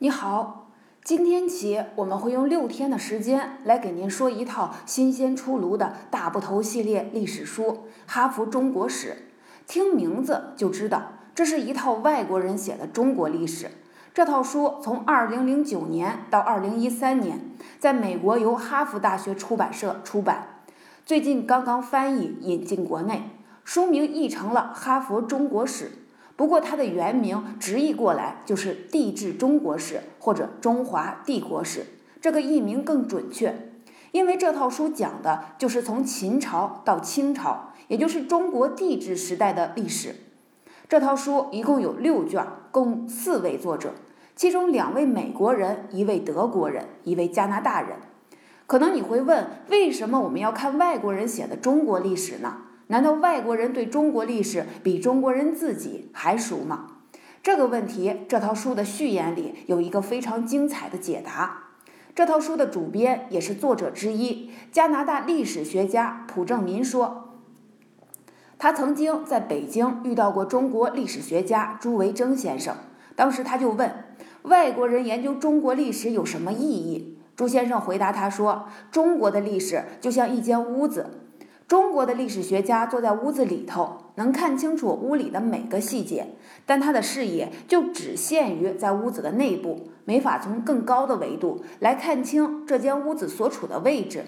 你好，今天起我们会用六天的时间来给您说一套新鲜出炉的大部头系列历史书《哈佛中国史》。听名字就知道，这是一套外国人写的中国历史。这套书从2009年到2013年，在美国由哈佛大学出版社出版，最近刚刚翻译引进国内，书名译成了《哈佛中国史》。不过，它的原名直译过来就是《帝制中国史》或者《中华帝国史》，这个译名更准确，因为这套书讲的就是从秦朝到清朝，也就是中国帝制时代的历史。这套书一共有六卷，共四位作者，其中两位美国人，一位德国人，一位加拿大人。可能你会问，为什么我们要看外国人写的中国历史呢？难道外国人对中国历史比中国人自己还熟吗？这个问题，这套书的序言里有一个非常精彩的解答。这套书的主编也是作者之一，加拿大历史学家蒲正民说，他曾经在北京遇到过中国历史学家朱维铮先生，当时他就问外国人研究中国历史有什么意义？朱先生回答他说，中国的历史就像一间屋子。中国的历史学家坐在屋子里头，能看清楚屋里的每个细节，但他的视野就只限于在屋子的内部，没法从更高的维度来看清这间屋子所处的位置。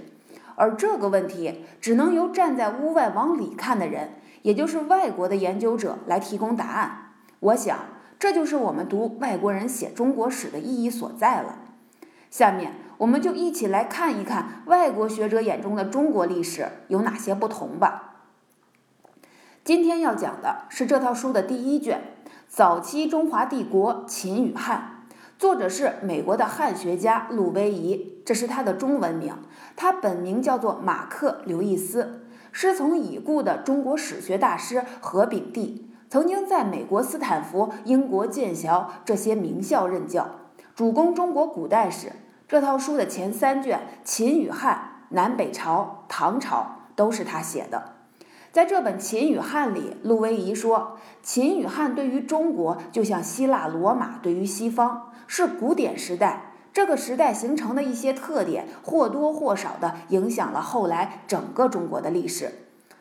而这个问题只能由站在屋外往里看的人，也就是外国的研究者来提供答案。我想，这就是我们读外国人写中国史的意义所在了。下面。我们就一起来看一看外国学者眼中的中国历史有哪些不同吧。今天要讲的是这套书的第一卷《早期中华帝国秦与汉》，作者是美国的汉学家路威仪，这是他的中文名。他本名叫做马克·刘易斯，师从已故的中国史学大师何炳棣，曾经在美国斯坦福、英国剑桥这些名校任教，主攻中国古代史。这套书的前三卷《秦与汉》《南北朝》《唐朝》都是他写的。在这本《秦与汉》里，路威仪说，秦与汉对于中国就像希腊罗马对于西方，是古典时代。这个时代形成的一些特点，或多或少地影响了后来整个中国的历史。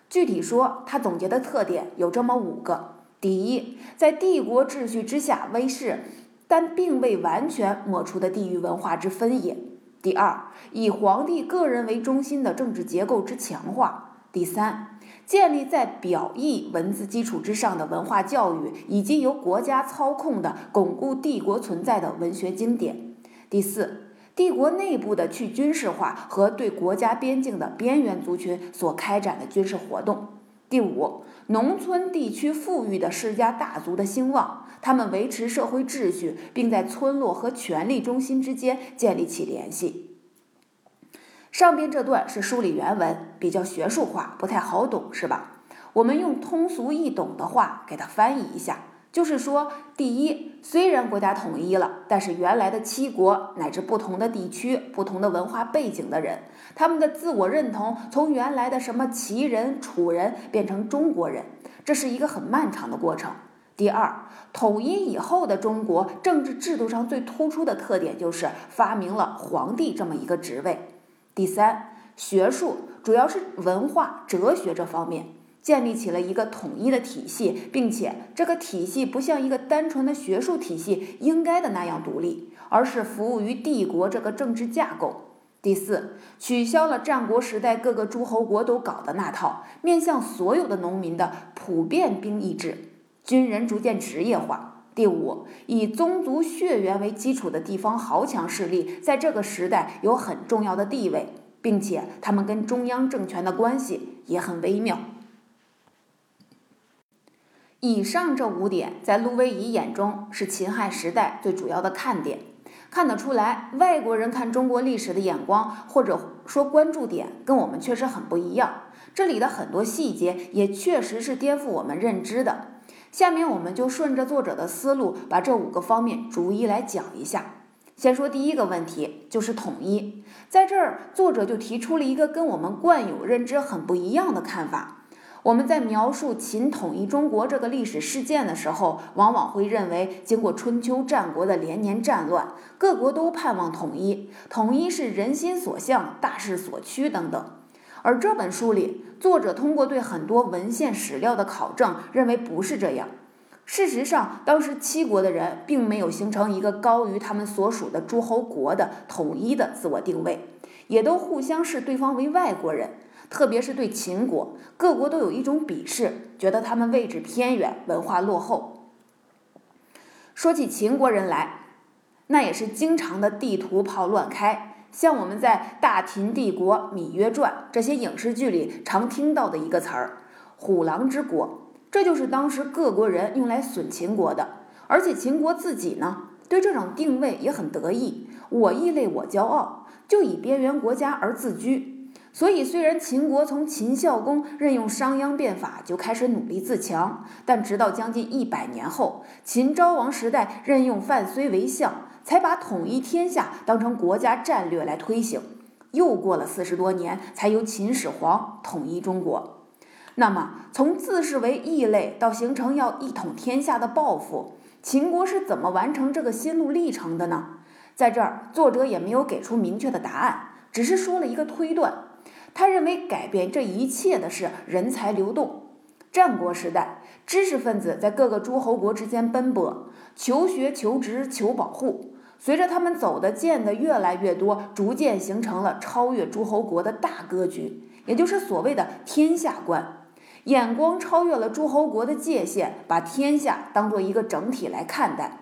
具体说，他总结的特点有这么五个：第一，在帝国秩序之下威势。但并未完全抹除的地域文化之分野。第二，以皇帝个人为中心的政治结构之强化。第三，建立在表意文字基础之上的文化教育，以及由国家操控的巩固帝国存在的文学经典。第四，帝国内部的去军事化和对国家边境的边缘族群所开展的军事活动。第五，农村地区富裕的世家大族的兴旺，他们维持社会秩序，并在村落和权力中心之间建立起联系。上边这段是书里原文，比较学术化，不太好懂，是吧？我们用通俗易懂的话给它翻译一下。就是说，第一，虽然国家统一了，但是原来的七国乃至不同的地区、不同的文化背景的人，他们的自我认同从原来的什么齐人、楚人变成中国人，这是一个很漫长的过程。第二，统一以后的中国政治制度上最突出的特点就是发明了皇帝这么一个职位。第三，学术主要是文化、哲学这方面。建立起了一个统一的体系，并且这个体系不像一个单纯的学术体系应该的那样独立，而是服务于帝国这个政治架构。第四，取消了战国时代各个诸侯国都搞的那套面向所有的农民的普遍兵役制，军人逐渐职业化。第五，以宗族血缘为基础的地方豪强势力在这个时代有很重要的地位，并且他们跟中央政权的关系也很微妙。以上这五点，在路威仪眼中是秦汉时代最主要的看点。看得出来，外国人看中国历史的眼光，或者说关注点，跟我们确实很不一样。这里的很多细节，也确实是颠覆我们认知的。下面我们就顺着作者的思路，把这五个方面逐一来讲一下。先说第一个问题，就是统一。在这儿，作者就提出了一个跟我们惯有认知很不一样的看法。我们在描述秦统一中国这个历史事件的时候，往往会认为，经过春秋战国的连年战乱，各国都盼望统一，统一是人心所向、大势所趋等等。而这本书里，作者通过对很多文献史料的考证，认为不是这样。事实上，当时七国的人并没有形成一个高于他们所属的诸侯国的统一的自我定位，也都互相视对方为外国人。特别是对秦国，各国都有一种鄙视，觉得他们位置偏远，文化落后。说起秦国人来，那也是经常的地图炮乱开，像我们在《大秦帝国芈月传》这些影视剧里常听到的一个词儿“虎狼之国”。这就是当时各国人用来损秦国的，而且秦国自己呢，对这种定位也很得意，我异类我骄傲，就以边缘国家而自居。所以，虽然秦国从秦孝公任用商鞅变法就开始努力自强，但直到将近一百年后，秦昭王时代任用范睢为相，才把统一天下当成国家战略来推行。又过了四十多年，才由秦始皇统一中国。那么，从自视为异类到形成要一统天下的抱负，秦国是怎么完成这个心路历程的呢？在这儿，作者也没有给出明确的答案，只是说了一个推断。他认为，改变这一切的是人才流动。战国时代，知识分子在各个诸侯国之间奔波，求学、求职、求保护。随着他们走的、见的越来越多，逐渐形成了超越诸侯国的大格局，也就是所谓的天下观。眼光超越了诸侯国的界限，把天下当做一个整体来看待。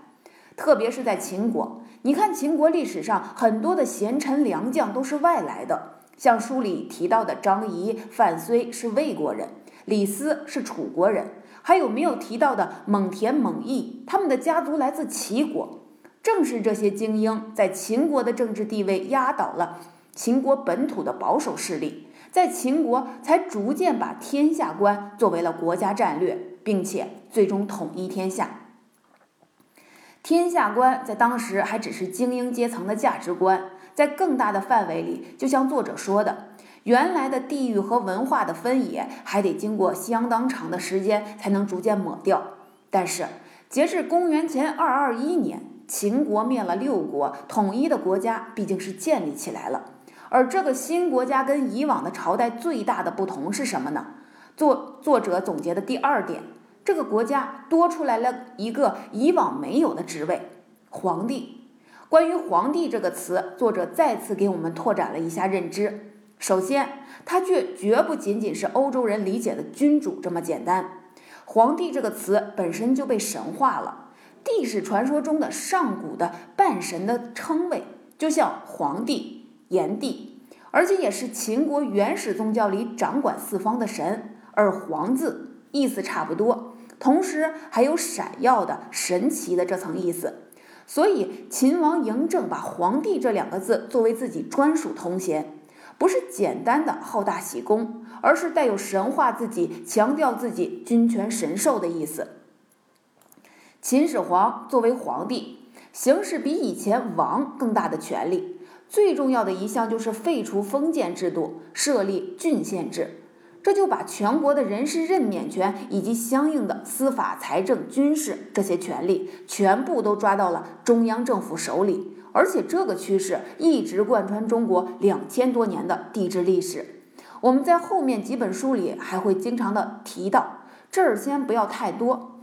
特别是在秦国，你看秦国历史上很多的贤臣良将都是外来的，像书里提到的张仪、范睢是魏国人，李斯是楚国人，还有没有提到的蒙恬、蒙毅，他们的家族来自齐国。正是这些精英在秦国的政治地位压倒了秦国本土的保守势力。在秦国才逐渐把天下观作为了国家战略，并且最终统一天下。天下观在当时还只是精英阶层的价值观，在更大的范围里，就像作者说的，原来的地域和文化的分野还得经过相当长的时间才能逐渐抹掉。但是，截至公元前二二一年，秦国灭了六国，统一的国家毕竟是建立起来了。而这个新国家跟以往的朝代最大的不同是什么呢？作作者总结的第二点，这个国家多出来了一个以往没有的职位——皇帝。关于“皇帝”这个词，作者再次给我们拓展了一下认知。首先，他却绝不仅仅是欧洲人理解的君主这么简单。皇帝这个词本身就被神化了，帝是传说中的上古的半神的称谓，就像皇帝。炎帝，而且也是秦国原始宗教里掌管四方的神，而“皇”字意思差不多，同时还有闪耀的、神奇的这层意思。所以秦王嬴政把“皇帝”这两个字作为自己专属头衔，不是简单的好大喜功，而是带有神化自己、强调自己君权神授的意思。秦始皇作为皇帝，行使比以前王更大的权力。最重要的一项就是废除封建制度，设立郡县制，这就把全国的人事任免权以及相应的司法、财政、军事这些权利全部都抓到了中央政府手里。而且这个趋势一直贯穿中国两千多年的帝制历史。我们在后面几本书里还会经常的提到，这儿先不要太多。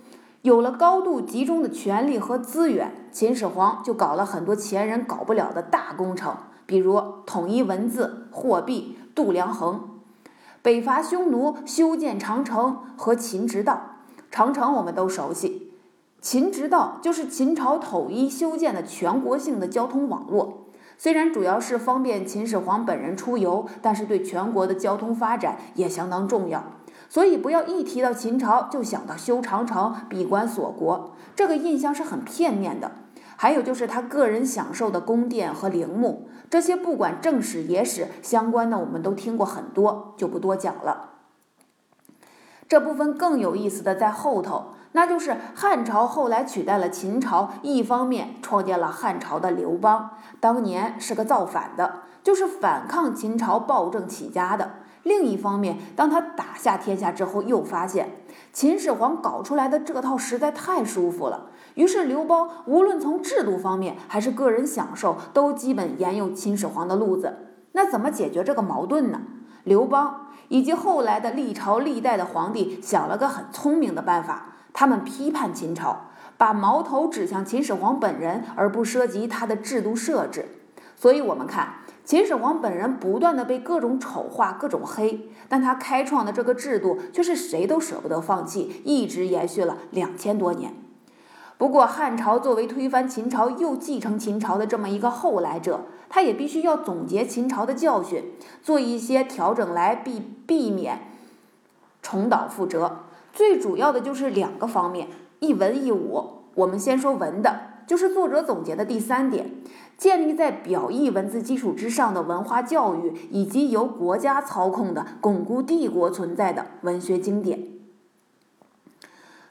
有了高度集中的权力和资源，秦始皇就搞了很多前人搞不了的大工程，比如统一文字、货币、度量衡，北伐匈奴、修建长城和秦直道。长城我们都熟悉，秦直道就是秦朝统一修建的全国性的交通网络。虽然主要是方便秦始皇本人出游，但是对全国的交通发展也相当重要。所以，不要一提到秦朝就想到修长城、闭关锁国，这个印象是很片面的。还有就是他个人享受的宫殿和陵墓，这些不管正史野史相关的，我们都听过很多，就不多讲了。这部分更有意思的在后头，那就是汉朝后来取代了秦朝，一方面创建了汉朝的刘邦，当年是个造反的，就是反抗秦朝暴政起家的。另一方面，当他打下天下之后，又发现秦始皇搞出来的这套实在太舒服了。于是刘邦无论从制度方面还是个人享受，都基本沿用秦始皇的路子。那怎么解决这个矛盾呢？刘邦以及后来的历朝历代的皇帝想了个很聪明的办法，他们批判秦朝，把矛头指向秦始皇本人，而不涉及他的制度设置。所以，我们看秦始皇本人不断的被各种丑化、各种黑，但他开创的这个制度却是谁都舍不得放弃，一直延续了两千多年。不过，汉朝作为推翻秦朝又继承秦朝的这么一个后来者，他也必须要总结秦朝的教训，做一些调整来避避免重蹈覆辙。最主要的就是两个方面，一文一武。我们先说文的，就是作者总结的第三点，建立在表意文字基础之上的文化教育，以及由国家操控的巩固帝国存在的文学经典。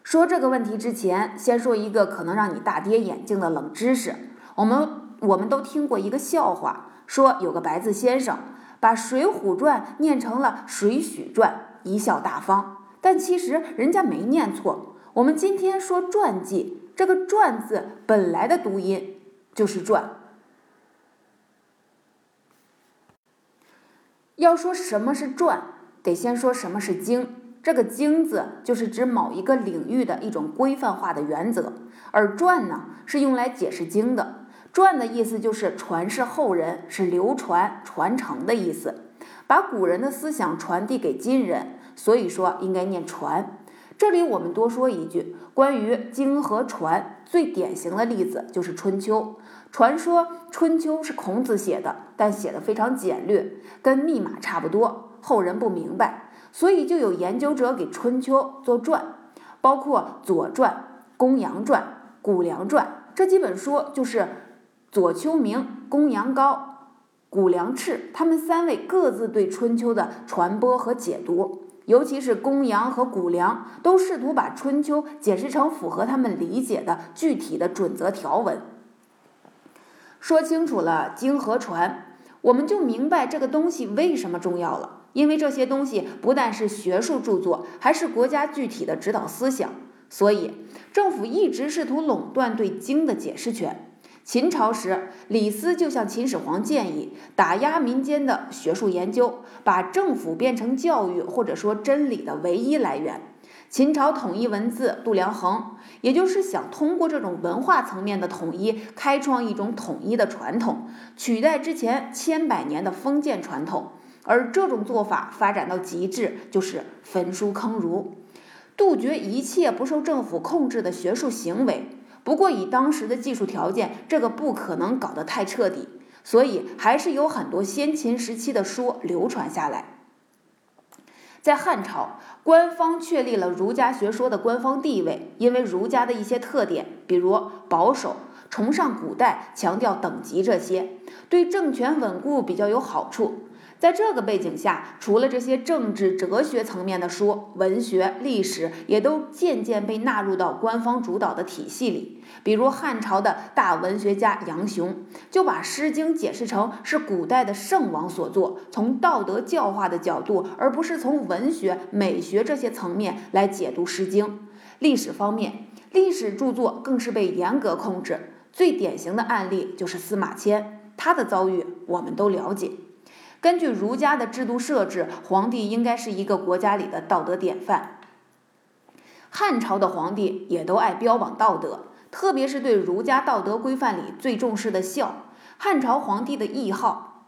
说这个问题之前，先说一个可能让你大跌眼镜的冷知识。我们我们都听过一个笑话，说有个白字先生把《水浒传》念成了《水浒传》，贻笑大方。但其实人家没念错。我们今天说传记，这个“传”字本来的读音就是“传”。要说什么是传，得先说什么是经。这个“经”字就是指某一个领域的一种规范化的原则，而“传”呢是用来解释经的。传的意思就是传世后人，是流传、传承的意思，把古人的思想传递给今人。所以说应该念传。这里我们多说一句，关于经和传，最典型的例子就是《春秋》。传说《春秋》是孔子写的，但写的非常简略，跟密码差不多，后人不明白。所以就有研究者给《春秋》做传，包括《左传》《公羊传》《谷梁传》这几本书，就是左丘明、公羊高、谷梁赤他们三位各自对《春秋》的传播和解读。尤其是公羊和谷梁，都试图把《春秋》解释成符合他们理解的具体的准则条文。说清楚了经和传，我们就明白这个东西为什么重要了。因为这些东西不但是学术著作，还是国家具体的指导思想，所以政府一直试图垄断对经的解释权。秦朝时，李斯就向秦始皇建议打压民间的学术研究，把政府变成教育或者说真理的唯一来源。秦朝统一文字，度量衡，也就是想通过这种文化层面的统一，开创一种统一的传统，取代之前千百年的封建传统。而这种做法发展到极致，就是焚书坑儒，杜绝一切不受政府控制的学术行为。不过，以当时的技术条件，这个不可能搞得太彻底，所以还是有很多先秦时期的书流传下来。在汉朝，官方确立了儒家学说的官方地位，因为儒家的一些特点，比如保守、崇尚古代、强调等级这些，对政权稳固比较有好处。在这个背景下，除了这些政治哲学层面的书，文学、历史也都渐渐被纳入到官方主导的体系里。比如汉朝的大文学家杨雄，就把《诗经》解释成是古代的圣王所作，从道德教化的角度，而不是从文学、美学这些层面来解读《诗经》。历史方面，历史著作更是被严格控制。最典型的案例就是司马迁，他的遭遇我们都了解。根据儒家的制度设置，皇帝应该是一个国家里的道德典范。汉朝的皇帝也都爱标榜道德，特别是对儒家道德规范里最重视的孝。汉朝皇帝的谥号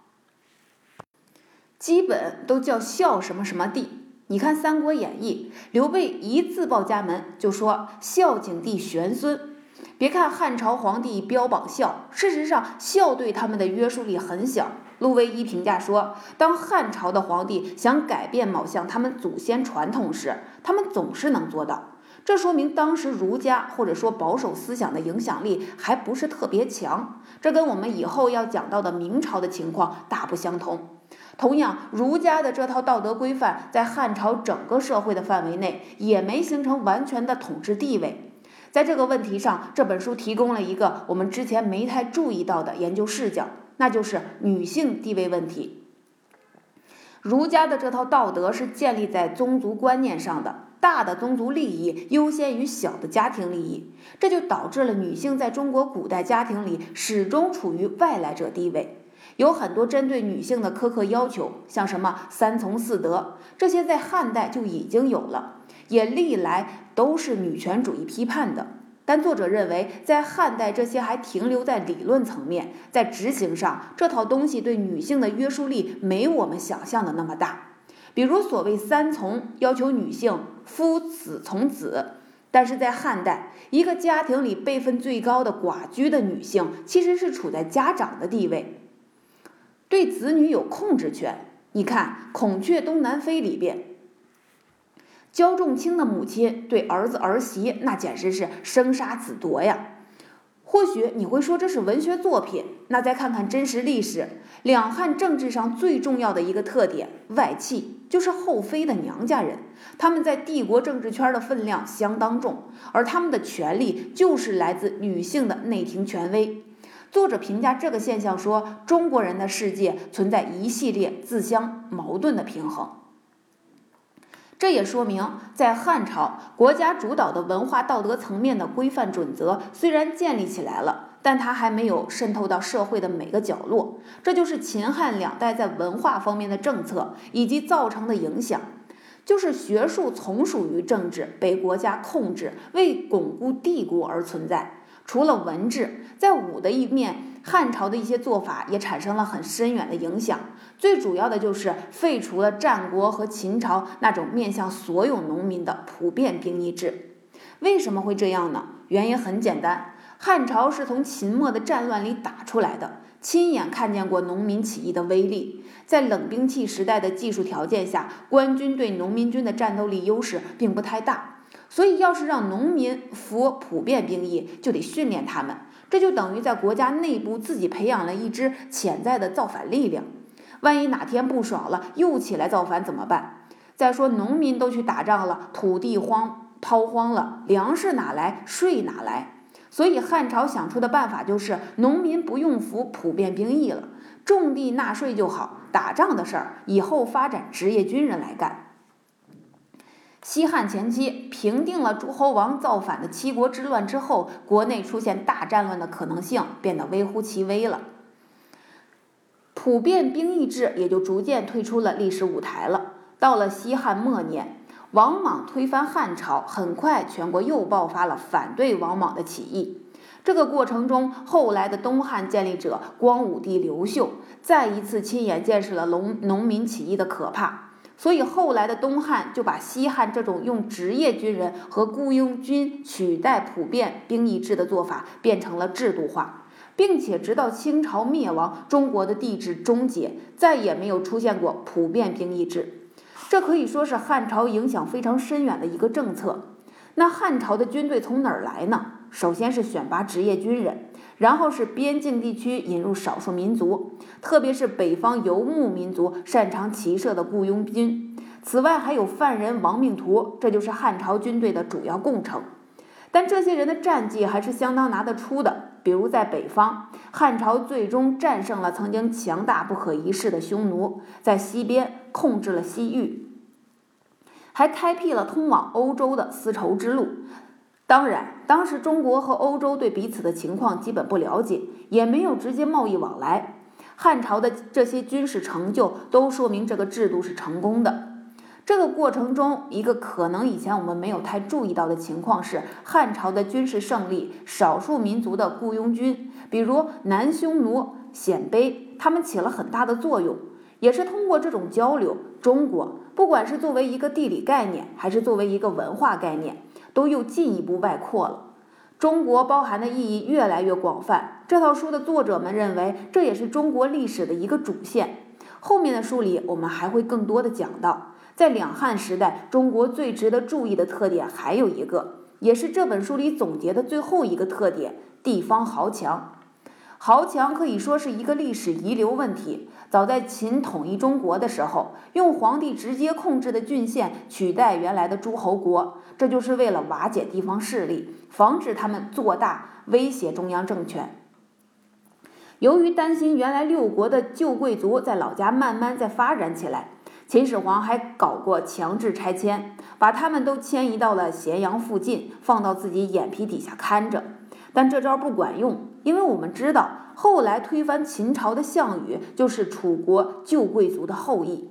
基本都叫孝什么什么帝。你看《三国演义》，刘备一自报家门就说孝景帝玄孙。别看汉朝皇帝标榜孝，事实上孝对他们的约束力很小。陆威一评价说：“当汉朝的皇帝想改变某项他们祖先传统时，他们总是能做到。这说明当时儒家或者说保守思想的影响力还不是特别强。这跟我们以后要讲到的明朝的情况大不相同。同样，儒家的这套道德规范在汉朝整个社会的范围内也没形成完全的统治地位。在这个问题上，这本书提供了一个我们之前没太注意到的研究视角。”那就是女性地位问题。儒家的这套道德是建立在宗族观念上的，大的宗族利益优先于小的家庭利益，这就导致了女性在中国古代家庭里始终处于外来者地位。有很多针对女性的苛刻要求，像什么三从四德，这些在汉代就已经有了，也历来都是女权主义批判的。但作者认为，在汉代这些还停留在理论层面，在执行上，这套东西对女性的约束力没我们想象的那么大。比如所谓三从，要求女性夫子从子，但是在汉代，一个家庭里辈分最高的寡居的女性，其实是处在家长的地位。对子女有控制权。你看《孔雀东南飞》里边，焦仲卿的母亲对儿子儿媳那简直是生杀子夺呀。或许你会说这是文学作品，那再看看真实历史，两汉政治上最重要的一个特点，外戚就是后妃的娘家人，他们在帝国政治圈的分量相当重，而他们的权力就是来自女性的内廷权威。作者评价这个现象说：“中国人的世界存在一系列自相矛盾的平衡。”这也说明，在汉朝，国家主导的文化道德层面的规范准则虽然建立起来了，但它还没有渗透到社会的每个角落。这就是秦汉两代在文化方面的政策以及造成的影响，就是学术从属于政治，被国家控制，为巩固帝国而存在。除了文治，在武的一面，汉朝的一些做法也产生了很深远的影响。最主要的就是废除了战国和秦朝那种面向所有农民的普遍兵役制。为什么会这样呢？原因很简单，汉朝是从秦末的战乱里打出来的，亲眼看见过农民起义的威力。在冷兵器时代的技术条件下，官军对农民军的战斗力优势并不太大。所以，要是让农民服普遍兵役，就得训练他们，这就等于在国家内部自己培养了一支潜在的造反力量。万一哪天不爽了，又起来造反怎么办？再说，农民都去打仗了，土地荒抛荒了，粮食哪来，税哪来？所以，汉朝想出的办法就是，农民不用服普遍兵役了，种地纳税就好，打仗的事儿以后发展职业军人来干。西汉前期平定了诸侯王造反的七国之乱之后，国内出现大战乱的可能性变得微乎其微了。普遍兵役制也就逐渐退出了历史舞台了。到了西汉末年，王莽推翻汉朝，很快全国又爆发了反对王莽的起义。这个过程中，后来的东汉建立者光武帝刘秀再一次亲眼见识了农农民起义的可怕。所以后来的东汉就把西汉这种用职业军人和雇佣军取代普遍兵役制的做法变成了制度化，并且直到清朝灭亡，中国的帝制终结，再也没有出现过普遍兵役制。这可以说是汉朝影响非常深远的一个政策。那汉朝的军队从哪儿来呢？首先是选拔职业军人。然后是边境地区引入少数民族，特别是北方游牧民族擅长骑射的雇佣军。此外，还有犯人亡命徒，这就是汉朝军队的主要构成。但这些人的战绩还是相当拿得出的。比如在北方，汉朝最终战胜了曾经强大不可一世的匈奴，在西边控制了西域，还开辟了通往欧洲的丝绸之路。当然，当时中国和欧洲对彼此的情况基本不了解，也没有直接贸易往来。汉朝的这些军事成就都说明这个制度是成功的。这个过程中，一个可能以前我们没有太注意到的情况是，汉朝的军事胜利，少数民族的雇佣军，比如南匈奴、鲜卑，他们起了很大的作用。也是通过这种交流，中国不管是作为一个地理概念，还是作为一个文化概念。都又进一步外扩了，中国包含的意义越来越广泛。这套书的作者们认为，这也是中国历史的一个主线。后面的书里，我们还会更多的讲到，在两汉时代，中国最值得注意的特点还有一个，也是这本书里总结的最后一个特点：地方豪强。豪强可以说是一个历史遗留问题。早在秦统一中国的时候，用皇帝直接控制的郡县取代原来的诸侯国，这就是为了瓦解地方势力，防止他们做大威胁中央政权。由于担心原来六国的旧贵族在老家慢慢在发展起来，秦始皇还搞过强制拆迁，把他们都迁移到了咸阳附近，放到自己眼皮底下看着。但这招不管用，因为我们知道，后来推翻秦朝的项羽就是楚国旧贵族的后裔。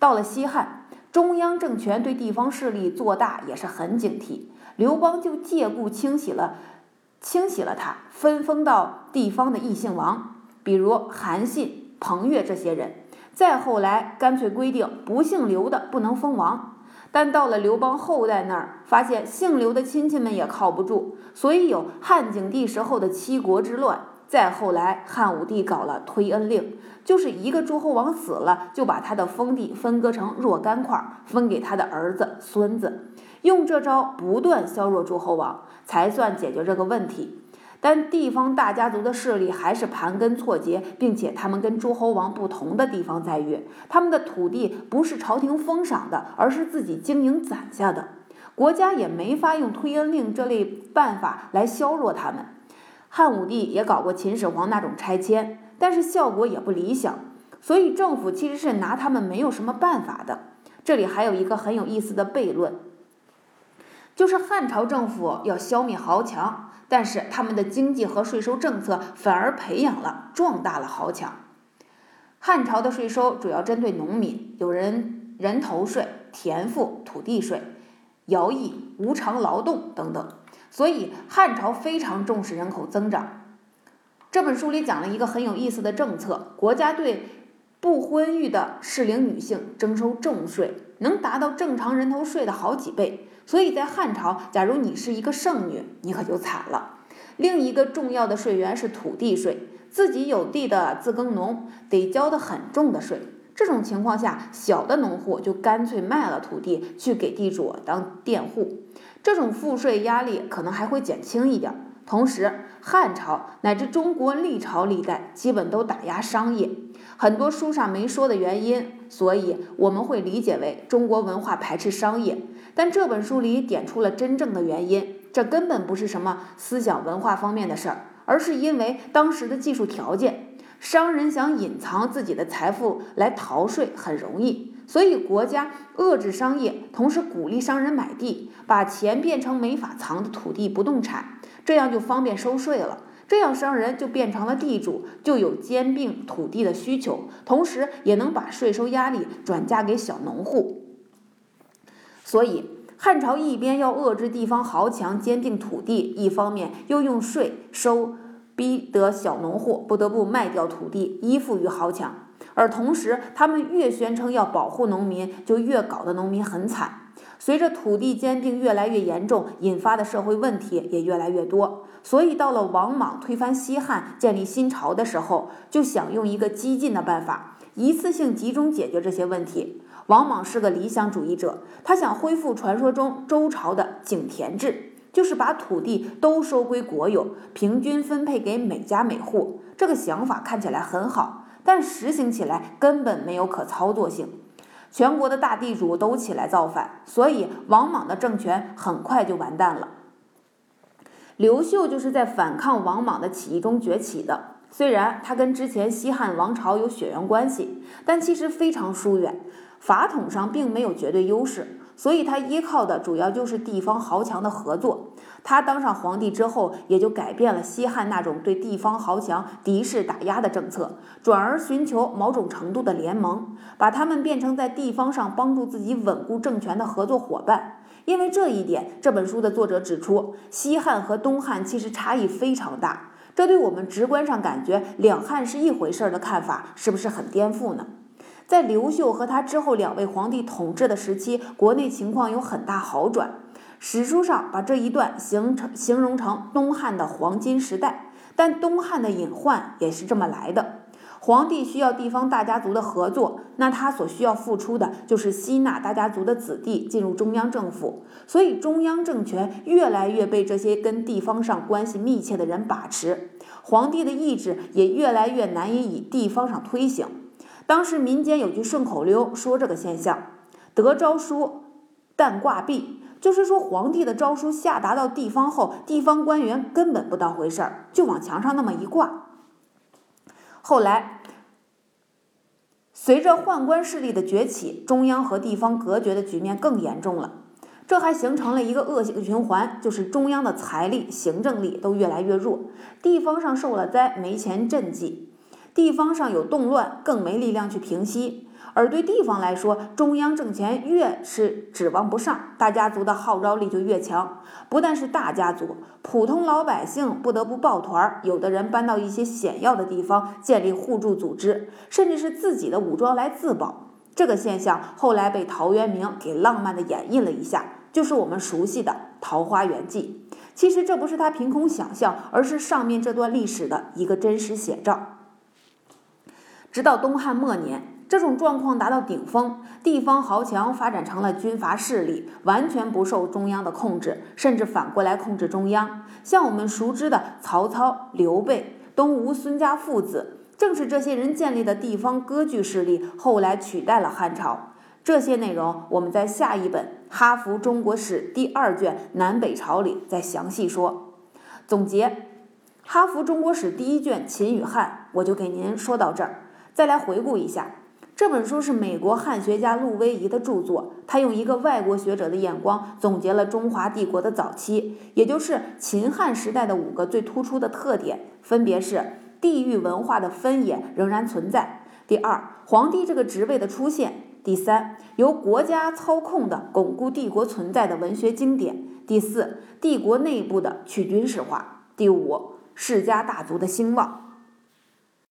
到了西汉，中央政权对地方势力做大也是很警惕，刘邦就借故清洗了。清洗了他，分封到地方的异姓王，比如韩信、彭越这些人。再后来，干脆规定不姓刘的不能封王。但到了刘邦后代那儿，发现姓刘的亲戚们也靠不住，所以有汉景帝时候的七国之乱。再后来，汉武帝搞了推恩令，就是一个诸侯王死了，就把他的封地分割成若干块，分给他的儿子、孙子。用这招不断削弱诸侯王，才算解决这个问题。但地方大家族的势力还是盘根错节，并且他们跟诸侯王不同的地方在于，他们的土地不是朝廷封赏的，而是自己经营攒下的。国家也没法用推恩令这类办法来削弱他们。汉武帝也搞过秦始皇那种拆迁，但是效果也不理想，所以政府其实是拿他们没有什么办法的。这里还有一个很有意思的悖论。就是汉朝政府要消灭豪强，但是他们的经济和税收政策反而培养了、壮大了豪强。汉朝的税收主要针对农民，有人人头税、田赋、土地税、徭役、无偿劳动等等，所以汉朝非常重视人口增长。这本书里讲了一个很有意思的政策：国家对不婚育的适龄女性征收重税，能达到正常人头税的好几倍。所以在汉朝，假如你是一个剩女，你可就惨了。另一个重要的税源是土地税，自己有地的自耕农得交的很重的税。这种情况下，小的农户就干脆卖了土地去给地主当佃户，这种赋税压力可能还会减轻一点。同时，汉朝乃至中国历朝历代基本都打压商业，很多书上没说的原因，所以我们会理解为中国文化排斥商业。但这本书里点出了真正的原因，这根本不是什么思想文化方面的事儿，而是因为当时的技术条件，商人想隐藏自己的财富来逃税很容易，所以国家遏制商业，同时鼓励商人买地，把钱变成没法藏的土地不动产，这样就方便收税了。这样商人就变成了地主，就有兼并土地的需求，同时也能把税收压力转嫁给小农户。所以，汉朝一边要遏制地方豪强兼并土地，一方面又用税收逼得小农户不得不卖掉土地，依附于豪强。而同时，他们越宣称要保护农民，就越搞得农民很惨。随着土地兼并越来越严重，引发的社会问题也越来越多。所以，到了王莽推翻西汉、建立新朝的时候，就想用一个激进的办法，一次性集中解决这些问题。王莽是个理想主义者，他想恢复传说中周朝的井田制，就是把土地都收归国有，平均分配给每家每户。这个想法看起来很好，但实行起来根本没有可操作性。全国的大地主都起来造反，所以王莽的政权很快就完蛋了。刘秀就是在反抗王莽的起义中崛起的，虽然他跟之前西汉王朝有血缘关系，但其实非常疏远。法统上并没有绝对优势，所以他依靠的主要就是地方豪强的合作。他当上皇帝之后，也就改变了西汉那种对地方豪强敌视打压的政策，转而寻求某种程度的联盟，把他们变成在地方上帮助自己稳固政权的合作伙伴。因为这一点，这本书的作者指出，西汉和东汉其实差异非常大，这对我们直观上感觉两汉是一回事儿的看法，是不是很颠覆呢？在刘秀和他之后两位皇帝统治的时期，国内情况有很大好转。史书上把这一段形成形容成东汉的黄金时代，但东汉的隐患也是这么来的。皇帝需要地方大家族的合作，那他所需要付出的就是吸纳大家族的子弟进入中央政府，所以中央政权越来越被这些跟地方上关系密切的人把持，皇帝的意志也越来越难以以地方上推行。当时民间有句顺口溜说这个现象：“得诏书，但挂壁”，就是说皇帝的诏书下达到地方后，地方官员根本不当回事儿，就往墙上那么一挂。后来，随着宦官势力的崛起，中央和地方隔绝的局面更严重了。这还形成了一个恶性循环，就是中央的财力、行政力都越来越弱，地方上受了灾，没钱赈济；地方上有动乱，更没力量去平息。而对地方来说，中央政权越是指望不上，大家族的号召力就越强。不但是大家族，普通老百姓不得不抱团，有的人搬到一些险要的地方，建立互助组织，甚至是自己的武装来自保。这个现象后来被陶渊明给浪漫的演绎了一下。就是我们熟悉的《桃花源记》，其实这不是他凭空想象，而是上面这段历史的一个真实写照。直到东汉末年，这种状况达到顶峰，地方豪强发展成了军阀势力，完全不受中央的控制，甚至反过来控制中央。像我们熟知的曹操、刘备、东吴孙家父子，正是这些人建立的地方割据势力，后来取代了汉朝。这些内容我们在下一本《哈佛中国史》第二卷《南北朝》里再详细说。总结，《哈佛中国史》第一卷《秦与汉》，我就给您说到这儿。再来回顾一下，这本书是美国汉学家陆威仪的著作，他用一个外国学者的眼光总结了中华帝国的早期，也就是秦汉时代的五个最突出的特点，分别是：地域文化的分野仍然存在；第二，皇帝这个职位的出现。第三，由国家操控的巩固帝国存在的文学经典；第四，帝国内部的去军事化；第五，世家大族的兴旺。